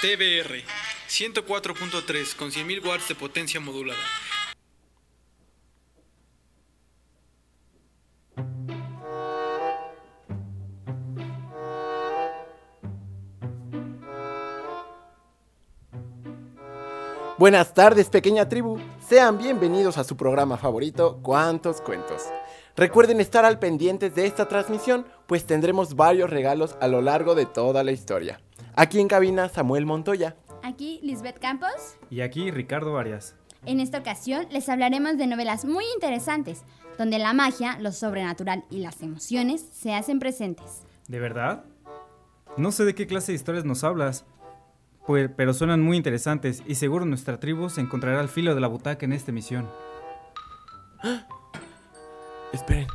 TBR, 104.3 con 100.000 watts de potencia modulada. Buenas tardes, pequeña tribu. Sean bienvenidos a su programa favorito, Cuántos Cuentos. Recuerden estar al pendiente de esta transmisión, pues tendremos varios regalos a lo largo de toda la historia. Aquí en cabina, Samuel Montoya. Aquí Lisbeth Campos. Y aquí Ricardo Arias. En esta ocasión les hablaremos de novelas muy interesantes, donde la magia, lo sobrenatural y las emociones se hacen presentes. ¿De verdad? No sé de qué clase de historias nos hablas, pues, pero suenan muy interesantes y seguro nuestra tribu se encontrará al filo de la butaca en esta emisión. Esperen.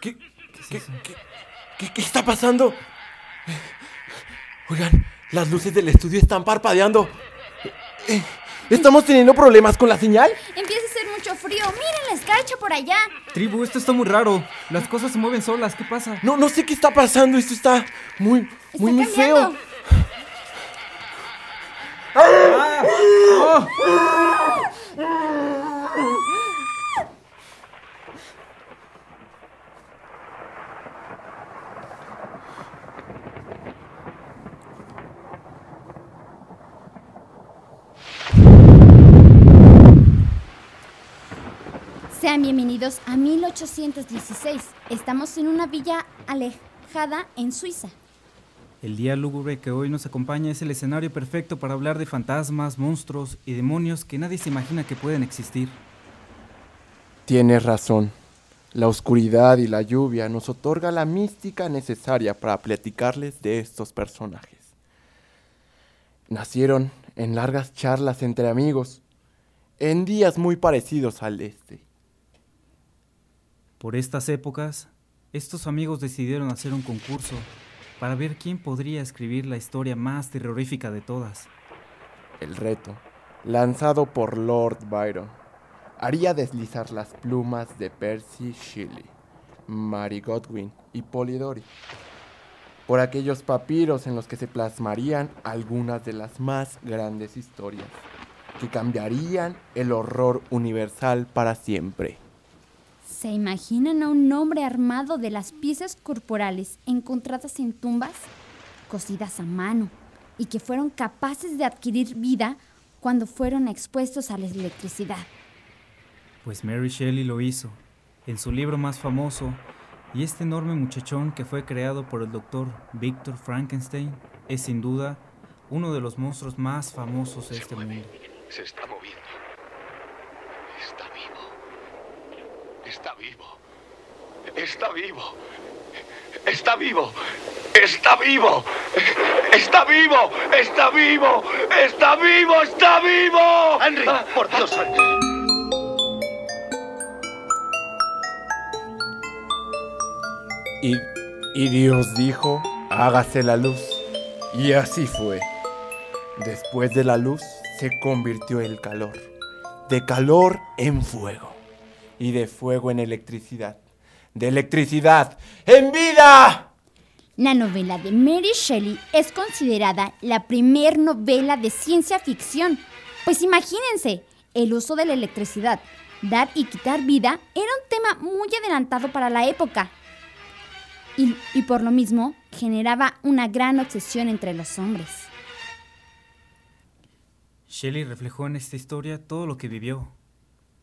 ¿Qué, qué, qué, qué está pasando? Oigan, las luces del estudio están parpadeando. Eh, ¿Estamos teniendo problemas con la señal? Empieza a hacer mucho frío. Miren la escarcha por allá. Tribu, esto está muy raro. Las cosas se mueven solas. ¿Qué pasa? No, no sé qué está pasando. Esto está muy, muy, muy feo. ¡Ah! ¡Oh! A 1816. Estamos en una villa alejada en Suiza. El día lúgubre que hoy nos acompaña es el escenario perfecto para hablar de fantasmas, monstruos y demonios que nadie se imagina que pueden existir. Tienes razón. La oscuridad y la lluvia nos otorga la mística necesaria para platicarles de estos personajes. Nacieron en largas charlas entre amigos, en días muy parecidos al este. Por estas épocas, estos amigos decidieron hacer un concurso para ver quién podría escribir la historia más terrorífica de todas. El reto, lanzado por Lord Byron, haría deslizar las plumas de Percy Shelley, Mary Godwin y Polidori por aquellos papiros en los que se plasmarían algunas de las más grandes historias que cambiarían el horror universal para siempre. ¿Se imaginan a un hombre armado de las piezas corporales encontradas en tumbas, cosidas a mano, y que fueron capaces de adquirir vida cuando fueron expuestos a la electricidad? Pues Mary Shelley lo hizo, en su libro más famoso, y este enorme muchachón que fue creado por el doctor Victor Frankenstein es sin duda uno de los monstruos más famosos de este mueve, mundo. se está moviendo. Está vivo. Está vivo. Está vivo. Está vivo. Está vivo. Está vivo. Está vivo. Está vivo. Está vivo. Henry, por Dios. Y, y Dios dijo, hágase la luz. Y así fue. Después de la luz se convirtió el calor. De calor en fuego. Y de fuego en electricidad. De electricidad en vida. La novela de Mary Shelley es considerada la primer novela de ciencia ficción. Pues imagínense, el uso de la electricidad, dar y quitar vida, era un tema muy adelantado para la época. Y, y por lo mismo generaba una gran obsesión entre los hombres. Shelley reflejó en esta historia todo lo que vivió,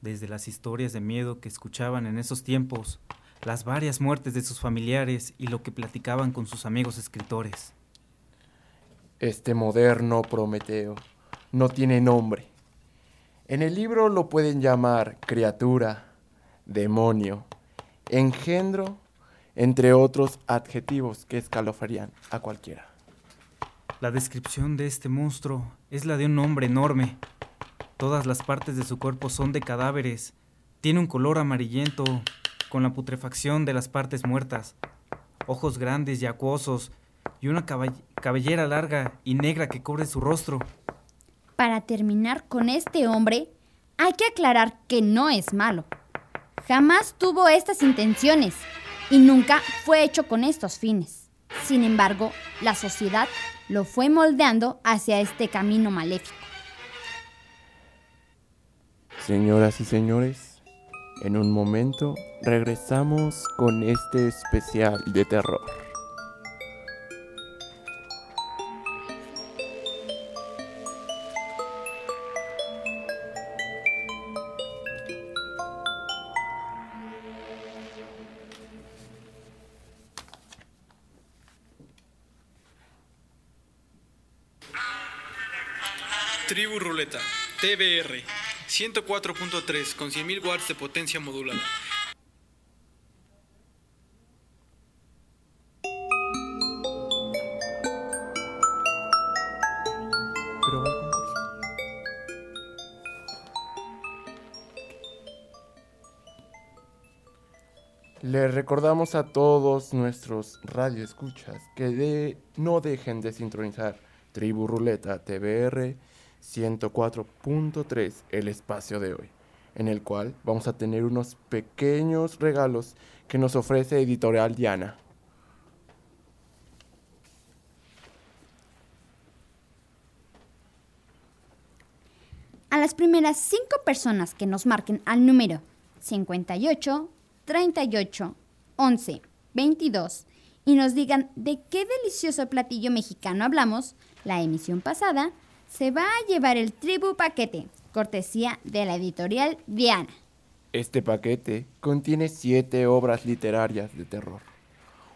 desde las historias de miedo que escuchaban en esos tiempos, las varias muertes de sus familiares y lo que platicaban con sus amigos escritores. Este moderno Prometeo no tiene nombre. En el libro lo pueden llamar criatura, demonio, engendro, entre otros adjetivos que escalofrían a cualquiera. La descripción de este monstruo es la de un hombre enorme. Todas las partes de su cuerpo son de cadáveres. Tiene un color amarillento con la putrefacción de las partes muertas. Ojos grandes y acuosos y una cabellera larga y negra que cubre su rostro. Para terminar con este hombre, hay que aclarar que no es malo. Jamás tuvo estas intenciones y nunca fue hecho con estos fines. Sin embargo, la sociedad lo fue moldeando hacia este camino maléfico. Señoras y señores, en un momento regresamos con este especial de terror. Tribu Ruleta, TBR, 104.3 con 100.000 watts de potencia modulada. Le recordamos a todos nuestros radioescuchas que no dejen de sintonizar Tribu Ruleta TBR 104.3, el espacio de hoy, en el cual vamos a tener unos pequeños regalos que nos ofrece Editorial Diana. A las primeras cinco personas que nos marquen al número 58 38 11 22 y nos digan de qué delicioso platillo mexicano hablamos, la emisión pasada se va a llevar el tribu paquete, cortesía de la editorial Diana. Este paquete contiene siete obras literarias de terror,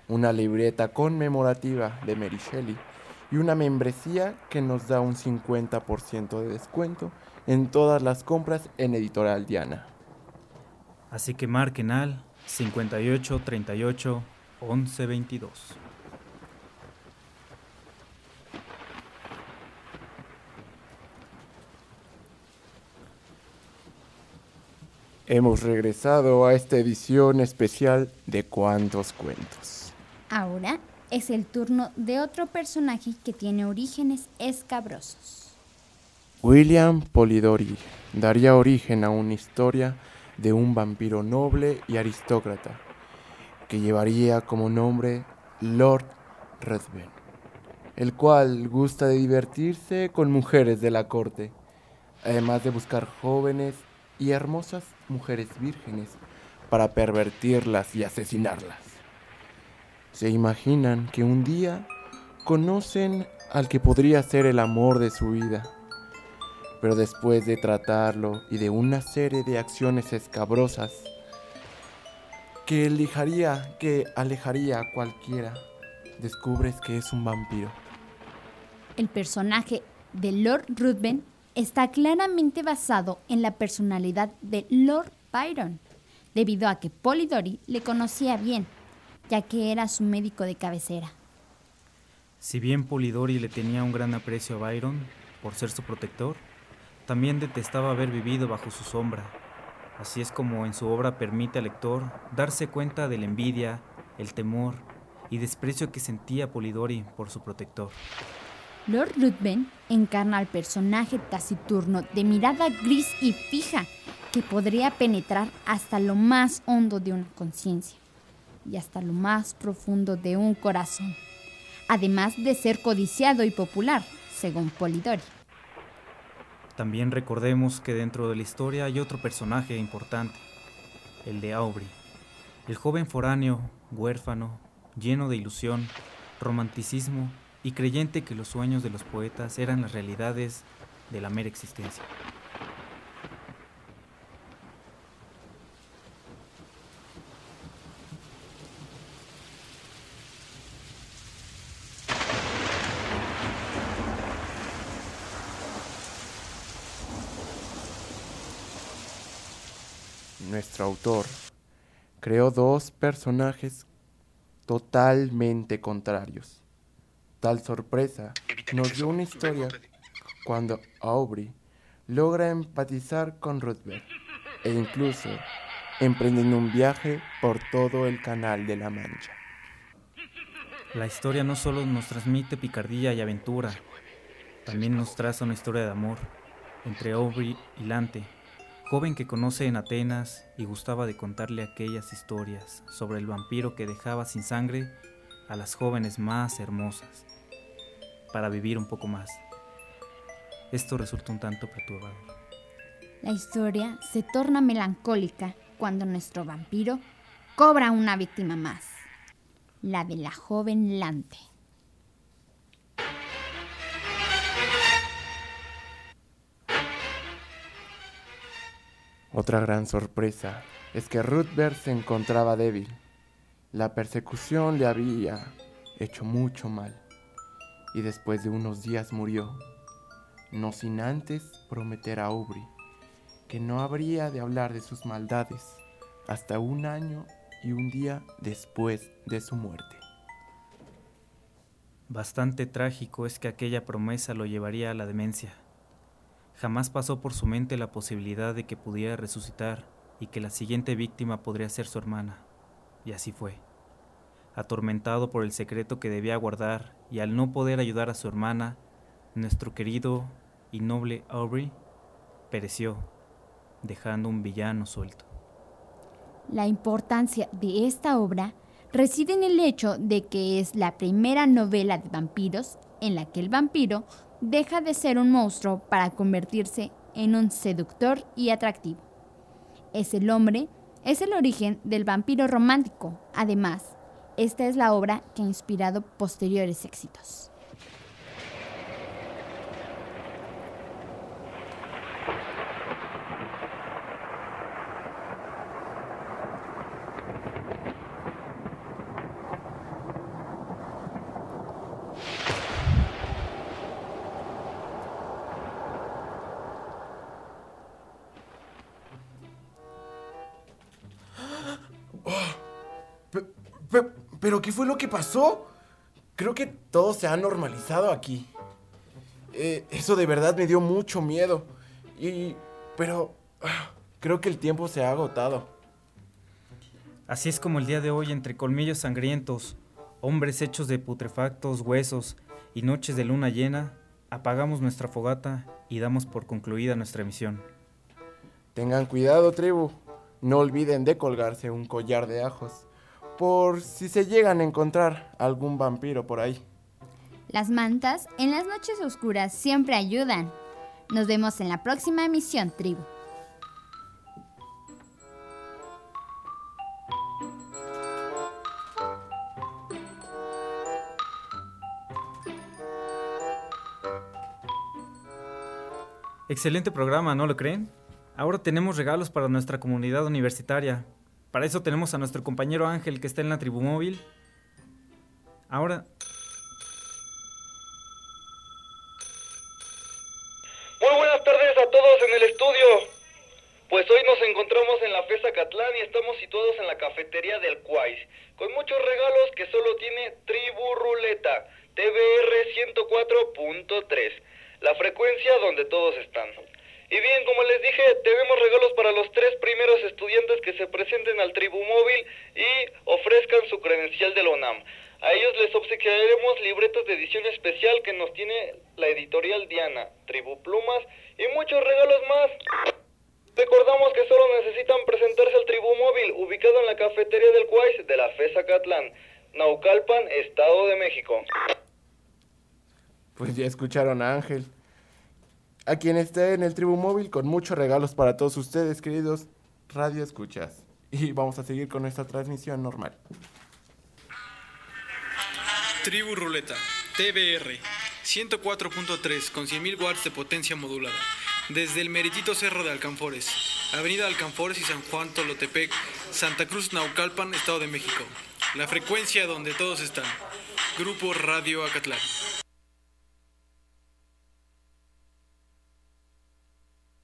una libreta conmemorativa de Mary Shelley y una membresía que nos da un 50% de descuento en todas las compras en Editorial Diana. Así que marquen al 58 38 11 22. Hemos regresado a esta edición especial de Cuantos Cuentos. Ahora es el turno de otro personaje que tiene orígenes escabrosos. William Polidori daría origen a una historia de un vampiro noble y aristócrata que llevaría como nombre Lord Ruthven, el cual gusta de divertirse con mujeres de la corte, además de buscar jóvenes y hermosas mujeres vírgenes para pervertirlas y asesinarlas. Se imaginan que un día conocen al que podría ser el amor de su vida pero después de tratarlo y de una serie de acciones escabrosas que alejaría, que alejaría a cualquiera, descubres que es un vampiro. El personaje de Lord Ruthven está claramente basado en la personalidad de Lord Byron, debido a que Polidori le conocía bien, ya que era su médico de cabecera. Si bien Polidori le tenía un gran aprecio a Byron por ser su protector, también detestaba haber vivido bajo su sombra. Así es como en su obra permite al lector darse cuenta de la envidia, el temor y desprecio que sentía Polidori por su protector. Lord Ruthven encarna al personaje taciturno de mirada gris y fija que podría penetrar hasta lo más hondo de una conciencia y hasta lo más profundo de un corazón, además de ser codiciado y popular, según Polidori. También recordemos que dentro de la historia hay otro personaje importante, el de Aubrey, el joven foráneo, huérfano, lleno de ilusión, romanticismo y creyente que los sueños de los poetas eran las realidades de la mera existencia. Nuestro autor creó dos personajes totalmente contrarios. Tal sorpresa nos dio una historia cuando Aubrey logra empatizar con Ruthven e incluso emprenden un viaje por todo el canal de la Mancha. La historia no solo nos transmite picardía y aventura, también nos traza una historia de amor entre Aubrey y Lante, joven que conoce en Atenas y gustaba de contarle aquellas historias sobre el vampiro que dejaba sin sangre a las jóvenes más hermosas para vivir un poco más. Esto resulta un tanto perturbador. La historia se torna melancólica cuando nuestro vampiro cobra una víctima más, la de la joven Lante. Otra gran sorpresa es que Ruthbert se encontraba débil. La persecución le había hecho mucho mal y después de unos días murió, no sin antes prometer a Aubrey que no habría de hablar de sus maldades hasta un año y un día después de su muerte. Bastante trágico es que aquella promesa lo llevaría a la demencia. Jamás pasó por su mente la posibilidad de que pudiera resucitar y que la siguiente víctima podría ser su hermana. Y así fue. Atormentado por el secreto que debía guardar y al no poder ayudar a su hermana, nuestro querido y noble Aubrey pereció, dejando un villano suelto. La importancia de esta obra reside en el hecho de que es la primera novela de vampiros en la que el vampiro deja de ser un monstruo para convertirse en un seductor y atractivo. Es el hombre, es el origen del vampiro romántico. Además, esta es la obra que ha inspirado posteriores éxitos. ¿Pero qué fue lo que pasó? Creo que todo se ha normalizado aquí. Eh, eso de verdad me dio mucho miedo. Y... pero... ah, creo que el tiempo se ha agotado. Así es como el día de hoy, entre colmillos sangrientos, hombres hechos de putrefactos huesos y noches de luna llena, apagamos nuestra fogata y damos por concluida nuestra misión. Tengan cuidado, tribu. No olviden de colgarse un collar de ajos. Por si se llegan a encontrar algún vampiro por ahí. Las mantas en las noches oscuras siempre ayudan. Nos vemos en la próxima emisión, tribu. Excelente programa, ¿no lo creen? Ahora tenemos regalos para nuestra comunidad universitaria. Para eso tenemos a nuestro compañero Ángel que está en la tribu móvil. Ahora... Muy buenas tardes a todos en el estudio. Pues hoy nos encontramos en la FESA Catlán y estamos situados en la cafetería del Quais, con muchos regalos que solo tiene Tribu Ruleta, TBR 104.3, la frecuencia donde todos están. Y bien, como les dije, tenemos regalos para los tres primeros estudiantes que se presenten al Tribu Móvil y ofrezcan su credencial de la. A ellos les obsequiaremos libretos de edición especial que nos tiene la editorial Diana, Tribu Plumas y muchos regalos más. Recordamos que solo necesitan presentarse al Tribu Móvil, ubicado en la cafetería del Cuais de la FESA Catlán, Naucalpan, Estado de México. Pues ya escucharon a Ángel. A quien esté en el tribu móvil con muchos regalos para todos ustedes, queridos radio escuchas. Y vamos a seguir con nuestra transmisión normal. Tribu Ruleta, TBR, 104.3 con 100.000 watts de potencia modulada. Desde el meritito cerro de Alcanfores, Avenida Alcanfores y San Juan Tolotepec, Santa Cruz, Naucalpan, Estado de México. La frecuencia donde todos están. Grupo Radio Acatlán.